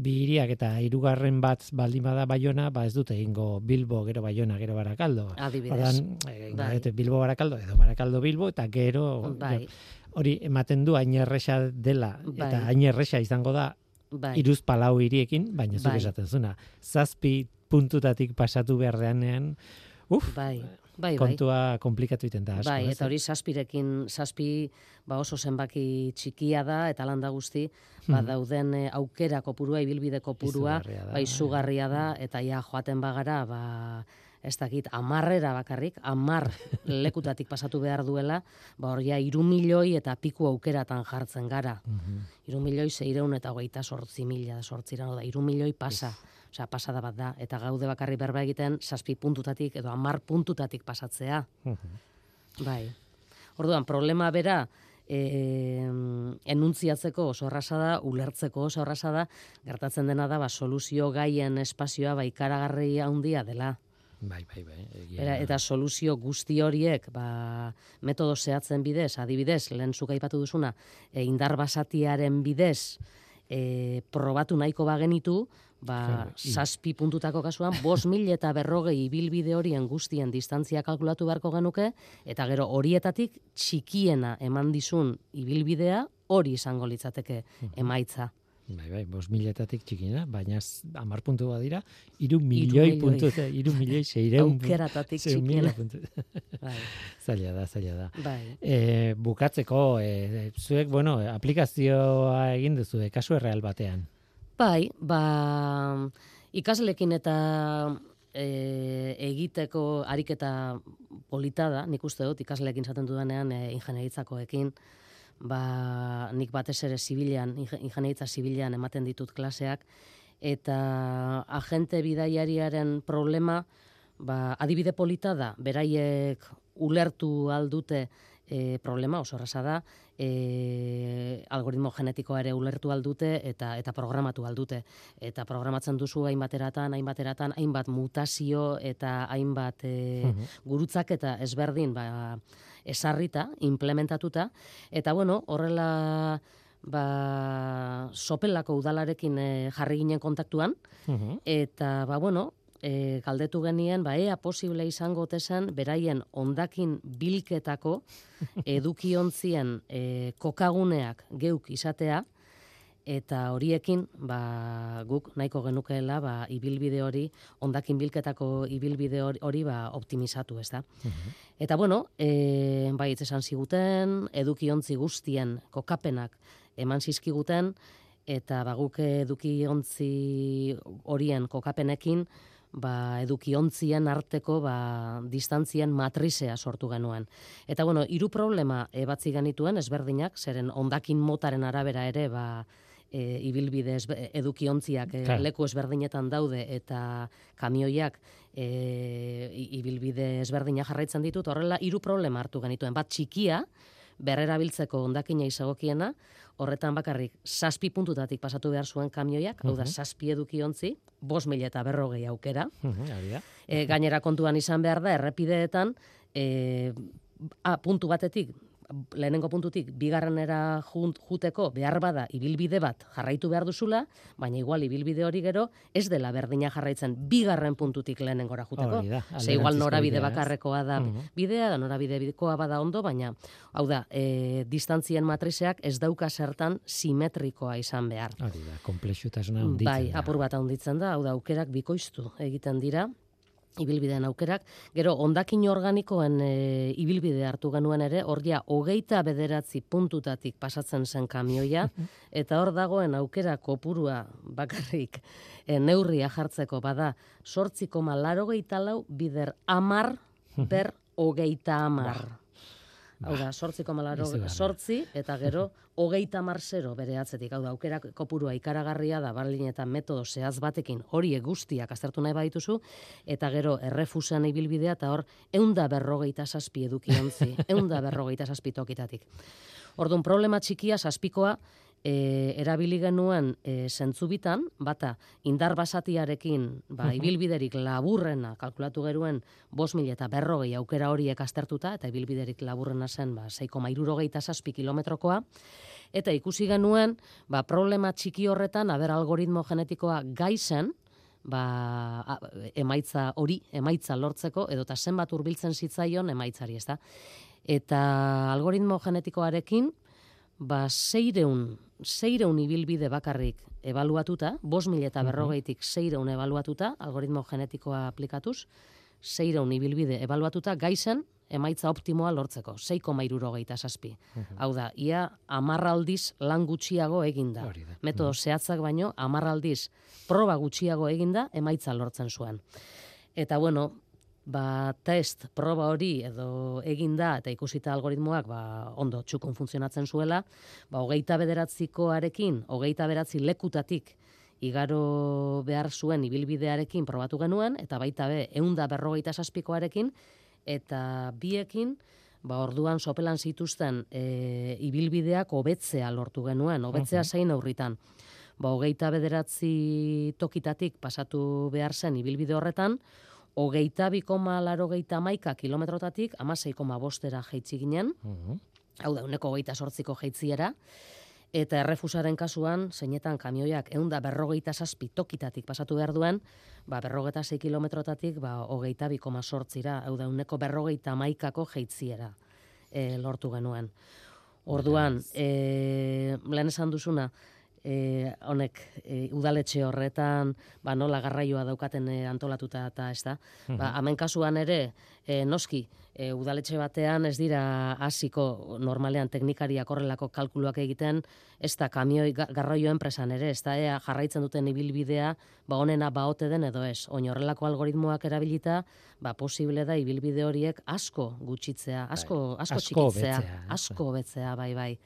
bi hiriak eta hirugarren bat baldin bada Baiona, ba ez dute egingo Bilbo, gero Baiona, gero Barakaldo. Adibidez. Ordan, e, Bai. dute Bilbo Barakaldo edo Barakaldo Bilbo eta gero Bai, hori ematen du hain erresa dela Bai. eta hain erresa izango da bai. iruz palau hiriekin, baina zuk Bai. esaten zuna. Zazpi puntutatik pasatu behar deanean, uf, Bai, bai, bai. kontua komplikatu iten da asko. Bai, eta hori zazpirekin, zazpi ba oso zenbaki txikia da, eta landa guzti, ba dauden eh, aukera kopurua, ibilbide kopurua, Izugarria da, ba bai. izugarria da, eta ja joaten bagara, ba, ez dakit, amarrera bakarrik, amar lekutatik pasatu behar duela, ba hor ja, iru milioi eta piku aukeratan jartzen gara. Mhm. Iru milioi zeireun eta hogeita sortzi mila sortzira, da, iru milioi pasa. Osea, pasada bat da. Eta gaude bakarri berba egiten, zazpi puntutatik edo amar puntutatik pasatzea. Mhm. Bai. Orduan, problema bera, e, enuntziatzeko oso erraza da, ulertzeko oso erraza da, gertatzen dena da, ba, soluzio gaien espazioa ba, ikaragarri handia dela. Bai, bai, bai. egia Era, eta soluzio guzti horiek, ba, metodo zehatzen bidez, adibidez, lehen zuk aipatu duzuna, e, indar basatiaren bidez, e, probatu nahiko bagenitu, ba, Claro, i- zazpi puntutako kasuan, bos mil eta berrogei ibilbide horien guztien distantzia kalkulatu beharko genuke, eta gero horietatik txikiena eman dizun ibilbidea hori izango litzateke emaitza. Bai, bai, bos miletatik txikina, baina hamar puntu badira, iru milioi milioi. puntu, iru milioi seireun. Aukeratatik puntu. Bai, zaila da, zaila da. bai. E, bukatzeko, e, zuek, bueno, aplikazioa egin duzu, e, kasu erreal batean. Bai, ba, ikaslekin eta e, egiteko ariketa polita da, nik uste dut, ikaslekin zaten dudanean e, ingenieritzakoekin, ba, nik batez ere zibilean, inge- ingenieritza zibilean ematen ditut klaseak, eta agente bidaiariaren problema, ba, adibide polita da, beraiek ulertu aldute e, problema, oso erraza da, e, algoritmo genetikoa ere ulertu aldute eta eta programatu aldute. Eta programatzen duzu hainbateratan, hainbateratan, hainbat mutazio eta hainbat e, gurutzak eta ezberdin ba, esarrita, implementatuta, eta bueno, horrela ba, sopelako udalarekin e, jarri ginen kontaktuan, Mhm. eta, ba, bueno, e, galdetu genien, ba, ea posible izango tezen, beraien ondakin bilketako edukiontzien e, kokaguneak geuk izatea, eta horiekin ba, guk nahiko genukeela ba, ibilbide hori, ondakin bilketako ibilbide hori, hori ba, optimizatu, ez da. Eta bueno, e, bai, esan ziguten, edukiontzi guztien kokapenak eman zizkiguten, eta ba, guk edukiontzi horien kokapenekin, ba, edukiontzien arteko ba, distantzien matrizea sortu genuen. Eta bueno, hiru problema ebatzi genituen, ezberdinak, zeren ondakin motaren arabera ere, ba, e, ibilbide edukiontziak e, leku ezberdinetan daude eta kamioiak e, ibilbide ezberdina jarraitzen ditut, horrela hiru problema hartu genituen. Bat txikia, berrerabiltzeko ondakina izagokiena, horretan bakarrik zazpi puntutatik pasatu behar zuen kamioiak, hau da zazpi edukiontzi, bos mila eta berrogei aukera, Mhm, e, gainera kontuan izan behar da, errepideetan, e, a, puntu batetik, lehenengo puntutik, bigarrenera juteko behar bada ibilbide bat jarraitu behar duzula, baina igual ibilbide hori gero ez dela berdina jarraitzen bigarren puntutik lehenengora juteko. Da, Ze igual norabide bakarrekoa da Mhm. bidea, da norabide bidkoa bada ondo, baina, hau da, e, distantzien matrizeak ez dauka zertan simetrikoa izan behar. Hori da, komplexutasuna Bai, apur bat handitzen da, hau da, aukerak bikoiztu egiten dira, ibilbideen aukerak. Gero, ondakin organikoen e, ibilbide hartu genuen ere, hor ja, hogeita bederatzi puntutatik pasatzen zen kamioia, eta hor dagoen aukera kopurua bakarrik e, neurria jartzeko bada, sortziko malaro lau bider amar ber hogeita amar. Hau da, sortziko malaro Izugarria. sortzi, eta gero, hogeita mar zero bere atzetik. Hau da, aukera kopurua ikaragarria da, barlin eta metodo zehaz batekin hori guztiak aztertu nahi badituzu, eta gero, errefusan ibilbidea, eta hor, eunda berrogeita zazpi edukiontzi, eunda berrogeita zazpi tokitatik. Orduan, problema txikia, zazpikoa, e, erabili genuen e, zentzubitan, bata, indar basatiarekin, ba, ibilbiderik laburrena, kalkulatu geruen, bos mila eta berrogei aukera horiek aztertuta, eta ibilbiderik laburrena zen, ba, 6,irurogeita zazpi kilometrokoa, eta ikusi genuen, ba, problema txiki horretan, aber algoritmo genetikoa gaizen, ba, a- emaitza hori, emaitza lortzeko, edota zenbat hurbiltzen zitzaion emaitzari, ezta? Eta algoritmo genetikoarekin, ba, seireun, seireun ibilbide bakarrik ebaluatuta, bos mila eta berrogeitik seireun ebaluatuta, algoritmo genetikoa aplikatuz, seireun ibilbide ebaluatuta, gaizen, emaitza optimoa lortzeko, 6,irurogeita zazpi. Hau da, ia amarraldiz lan gutxiago eginda. Hori da. Metodo zehatzak baino, amarraldiz proba gutxiago eginda, emaitza lortzen zuen. Eta bueno, ba, test, proba hori edo eginda eta ikusita algoritmoak ba, ondo txukun funtzionatzen zuela, ba, hogeita bederatzikoarekin, hogeita bederatzi lekutatik igaro behar zuen ibilbidearekin probatu genuen, eta baita be, eunda berrogeita zazpikoarekin, eta biekin, ba, orduan sopelan zituzten e, ibilbideak hobetzea lortu genuen, hobetzea zein aurritan. Ba, hogeita bederatzi tokitatik pasatu behar zen ibilbide horretan, hogeita bikoma larogeita maika kilometrotatik, amaseikoma bostera jeitzi ginen, Mhm. hau da, uneko hogeita sortziko jeitziera, eta errefusaren kasuan, zeinetan kamioiak eunda berrogeita zazpi tokitatik pasatu behar duen, ba, berrogeita zei kilometrotatik, ba, hogeita bikoma sortzira, hau da, uneko berrogeita maikako jeitziera e, lortu genuen. Orduan, e, lehen esan duzuna, e, honek e, udaletxe horretan ba, nola garraioa daukaten e, antolatuta eta ez da. Ba, hemen kasuan ere, e, noski, e, udaletxe batean ez dira hasiko normalean teknikariak horrelako kalkuluak egiten, ez da kamioi ga- garraio enpresan ere, ez da ea jarraitzen duten ibilbidea, ba honena baote den edo ez. Oin horrelako algoritmoak erabilita, ba posible da ibilbide horiek asko gutxitzea, asko, asko, asko txikitzea, hobetzea, ez? asko hobetzea, bai, bai.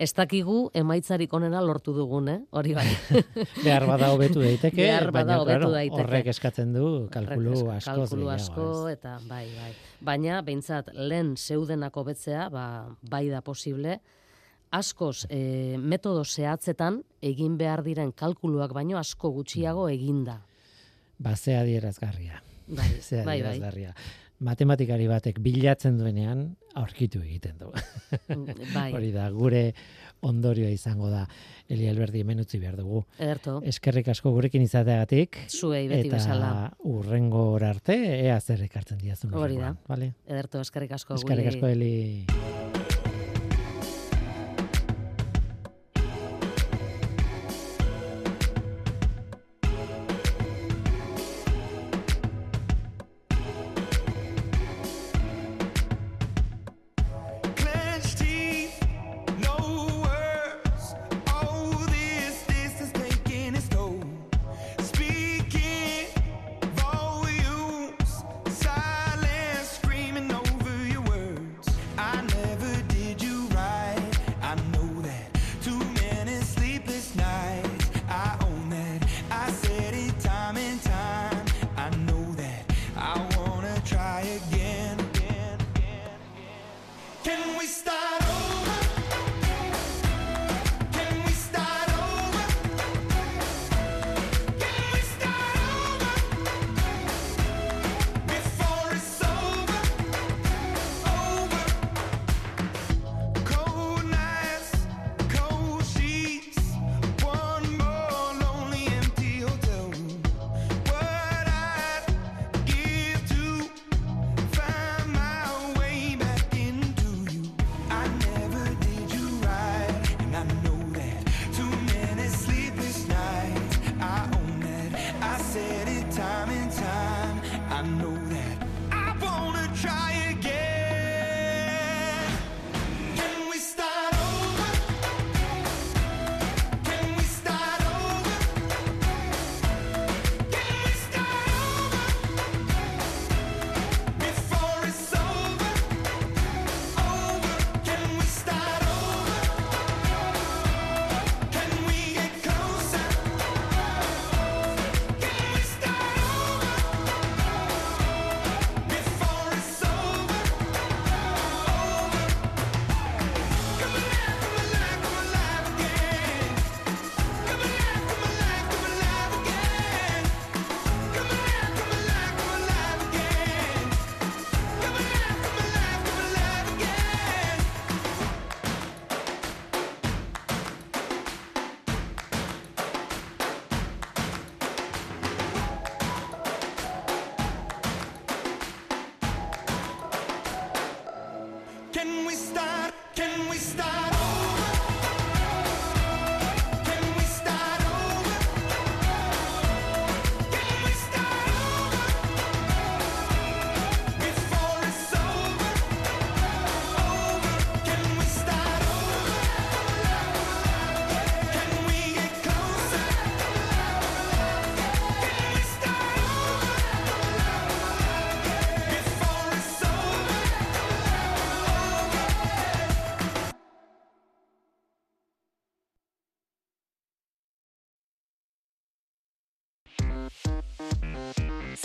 Ez dakigu emaitzarik onena lortu dugun, eh? Hori bai. Behar bada hobetu daiteke, Behar bada baina, hobetu daiteke. horrek eskatzen du kalkulu asko. kalkulu asko ez? eta bai, bai. Baina, behintzat, lehen zeudenak hobetzea, ba, bai da posible, askoz e, metodo zehatzetan egin behar diren kalkuluak baino asko gutxiago eginda. Ba, ze adierazgarria. Bai, Ze bai, bai. Matematikari batek bilatzen duenean aurkitu egiten du. bai. Hori da, gure ondorioa izango da. Eli Alberdi hemen utzi behar dugu. Ederto. Eskerrik asko gurekin izateagatik. Zuei beti eta bezala. urrengo arte, ea zer ekartzen diazun. Hori da. Vale? Ederto, eskerrik asko. Eskerrik asko, Eli.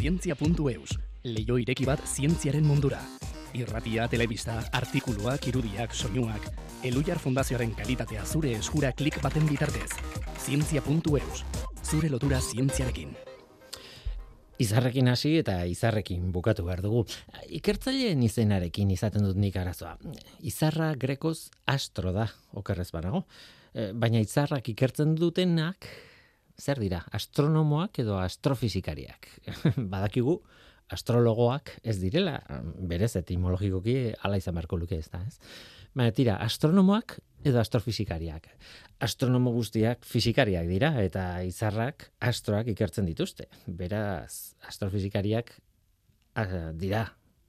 Zientzia.eus, leio ireki bat zientziaren mundura. Irratia, telebista, artikuluak, irudiak, soinuak, Elujar Fundazioaren kalitatea zure eskura klik baten bitartez. Zientzia.eus, zure lotura zientziarekin. Izarrekin hasi eta izarrekin bukatu behar dugu. Ikertzaileen izenarekin izaten dut nik arazoa. Izarra grekoz astro da, okerrez banago. E, Baina izarrak ikertzen dutenak, zer dira, astronomoak edo astrofizikariak. Badakigu, astrologoak ez direla, berez etimologikoki ala izan beharko luke ez da, ez? Baina tira, astronomoak edo astrofizikariak. Astronomo guztiak fizikariak dira eta izarrak astroak ikertzen dituzte. Beraz, astrofizikariak ah, dira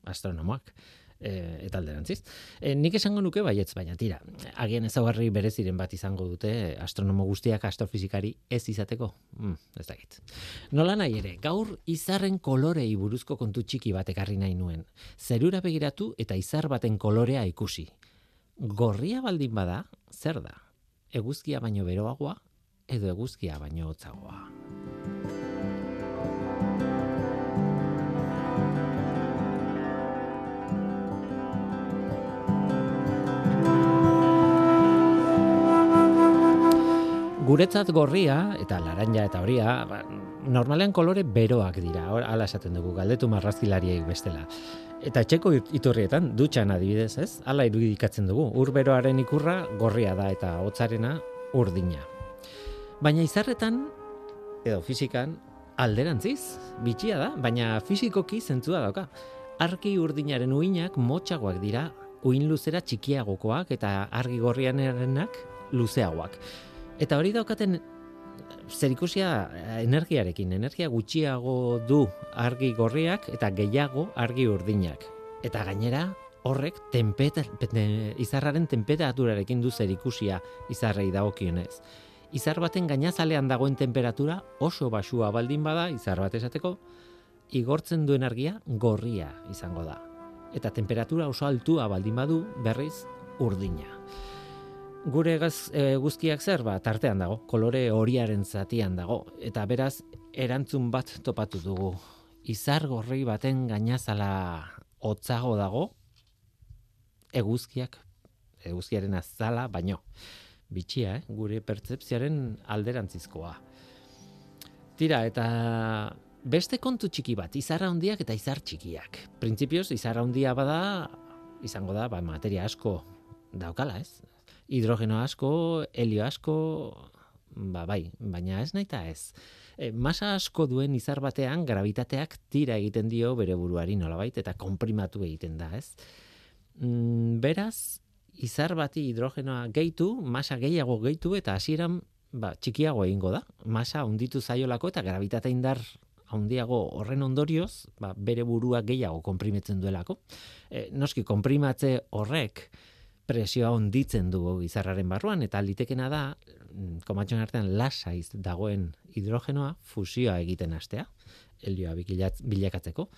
astronomoak e, eta alderantziz. E, nik esango nuke baietz, baina tira, agian ezaugarri bereziren bat izango dute astronomo guztiak astrofizikari ez izateko. Mm, ez dakit. Nola nahi ere, gaur izarren kolorei buruzko kontu txiki bat ekarri nahi nuen. Zerura begiratu eta izar baten kolorea ikusi. Gorria baldin bada, zer da? Eguzkia baino beroagoa edo eguzkia baino hotzagoa? Guretzat gorria eta laranja eta horia, ba, normalean kolore beroak dira, hor, ala esaten dugu, galdetu marrazkilariek bestela. Eta etxeko it- iturrietan, dutxan adibidez, ez? Hala irudikatzen dugu. Ur beroaren ikurra gorria da eta hotzarena urdina. Baina izarretan, edo fizikan, alderantziz, bitxia da, baina fizikoki zentzua dauka. Argi urdinaren uinak motxagoak dira, uin luzera txikiagokoak eta argi gorrianenak luzeagoak. Eta hori daukaten zerikusia eh, energiarekin, energia gutxiago du argi gorriak eta gehiago argi urdinak. Eta gainera horrek tempeta, izarraren temperaturarekin du zerikusia izarrei dagokionez. Izar baten gainazalean dagoen temperatura oso basua baldin bada, izar bat esateko, igortzen duen argia gorria izango da. Eta temperatura oso altua baldin badu, berriz urdina. Gure gaz, e, guztiak zer, ba, tartean dago, kolore horiaren zatian dago, eta beraz, erantzun bat topatu dugu. Izar gorri baten gainazala hotzago dago, eguzkiak, eguzkiaren azala, baino. Bitxia, eh? gure pertzepziaren alderantzizkoa. Tira, eta beste kontu txiki bat, izar handiak eta izar txikiak. Printzipioz, izar handia bada, izango da, ba, materia asko daukala, ez? Hidrogeno asko, helio asko, ba, bai, baina ez naita ez. E, masa asko duen izar batean, gravitateak tira egiten dio bere buruari nolabait, eta konprimatu egiten da, ez? Mm, beraz, izar bati hidrogenoa gehitu, masa gehiago gehitu, eta hasieran ba, txikiago egingo da. Masa hunditu zaiolako eta gravitate indar handiago horren ondorioz, ba, bere burua gehiago konprimitzen duelako. E, noski, konprimatze horrek presioa onditzen du izarraren barruan, eta litekena da, mm, komatxon artean lasaiz dagoen hidrogenoa fusioa egiten hastea, helioa bilakatzeko.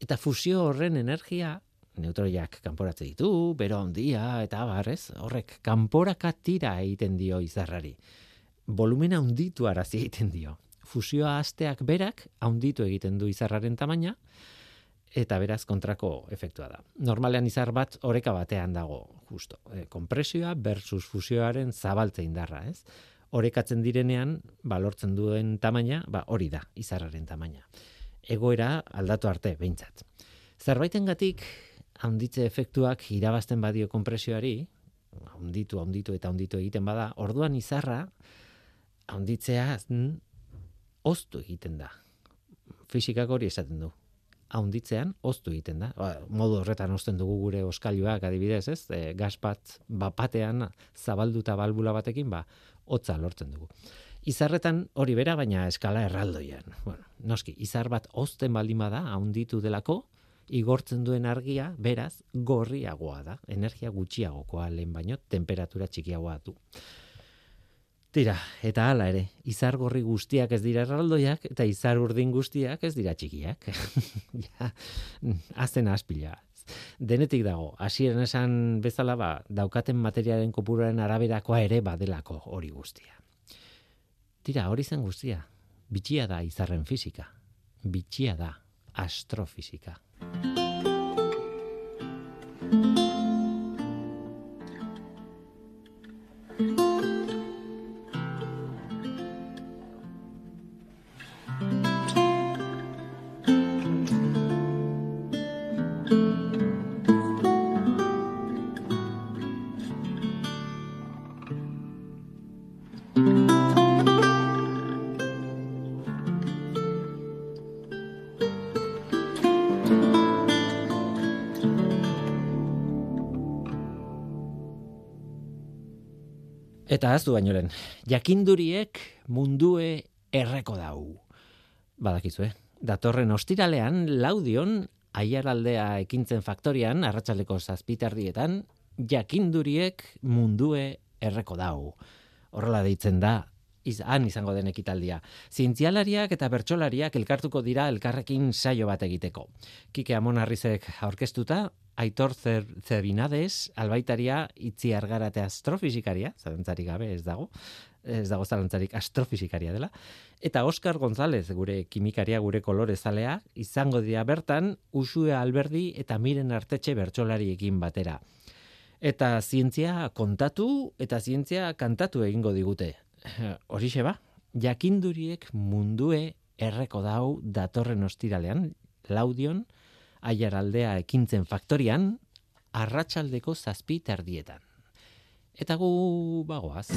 Eta fusio horren energia neutroiak kanporatze ditu, bero handia eta abarrez, horrek kanporaka tira egiten dio izarrari. Volumena handitu arazi egiten dio. Fusioa hasteak berak handitu egiten du izarraren tamaina, eta beraz kontrako efektua da. Normalean izar bat oreka batean dago, justo. E, kompresioa versus fusioaren zabaltze indarra, ez? Orekatzen direnean, ba, lortzen duen tamaina, ba, hori da, izarraren tamaina. Egoera aldatu arte, behintzat. Zerbaitengatik handitze efektuak irabazten badio konpresioari, handitu, handitu eta handitu egiten bada, orduan izarra handitzea mm, oztu egiten da. Fisikak hori esaten du. Haunditzean oztu egiten da. Ba, modu horretan osten dugu gure oskailuak adibidez, ez? E, gas bat bapatean zabalduta balbula batekin, ba, hotza lortzen dugu. Izarretan hori bera, baina eskala erraldoian. Bueno, noski, izar bat ozten baldin bada, haunditu delako, igortzen duen argia, beraz, gorriagoa da. Energia gutxiagokoa lehen baino, temperatura txikiagoa du. Tira, eta hala ere, izar gorri guztiak ez dira erraldoiak, eta izar urdin guztiak ez dira txikiak. ja, azten aspila. Denetik dago, hasieran esan bezala ba, daukaten materialen kopuruaren araberakoa ere badelako hori guztia. Tira, hori zen guztia. Bitxia da izarren fisika. Bitxia da astrofisika. Eta aztu baino lehen, jakinduriek mundue erreko dau. Badakizue, datorren ostiralean laudion aiaraldea ekintzen faktorian, arratsaldeko zazpitardietan, jakinduriek mundue erreko dau. Horrela deitzen da, iz, han izango den ekitaldia. Zientzialariak eta bertsolariak elkartuko dira elkarrekin saio bat egiteko. Kike Amonarrizek aurkeztuta, Aitor Zer Zebinades, albaitaria itzi argarate astrofisikaria, zalantzarik gabe ez dago, ez dago zalantzarik astrofisikaria dela, eta Oscar González, gure kimikaria, gure kolorezalea, izango dira bertan, Usue Alberdi eta Miren Artetxe bertsolariekin batera. Eta zientzia kontatu eta zientzia kantatu egingo digute. Horixe ba, jakinduriek mundue erreko dau datorren ostiralean, laudion, aiaraldea ekintzen faktorian, arratsaldeko zazpi terdietan. Eta gu bagoaz.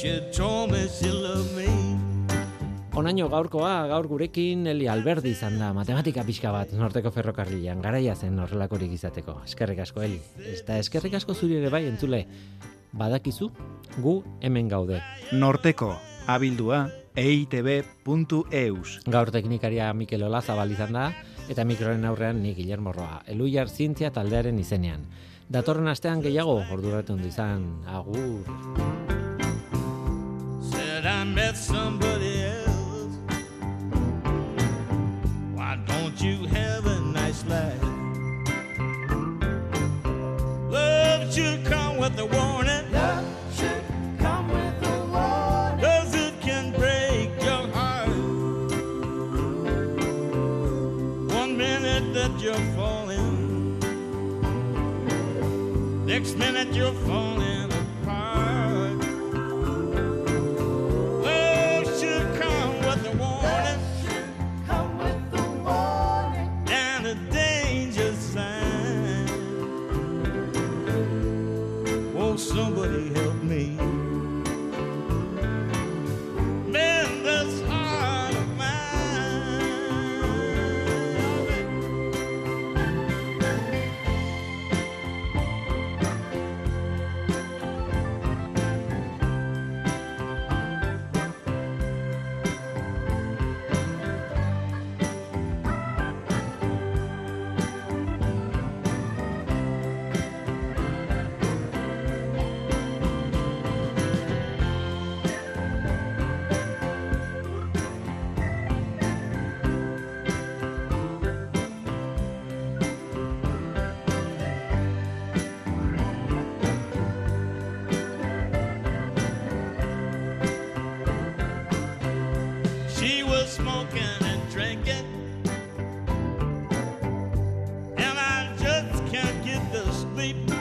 She told Onaino gaurkoa, gaur gurekin Eli Alberdi izan da, matematika pixka bat, norteko ferrokarrilan, garaia zen horrelakorik izateko. Eskerrik asko, Eli. Eta eskerrik asko zuri ere bai, entzule, badakizu, gu hemen gaude. Norteko, abildua, eitb.eus. Gaur teknikaria Mikel Olazabal izan da, eta mikroren aurrean ni Guillermo Roa, Eluiar Zientzia taldearen izenean. Datorren astean gehiago, orduratu ondo izan, agur. Said I met somebody minute your phone sleep.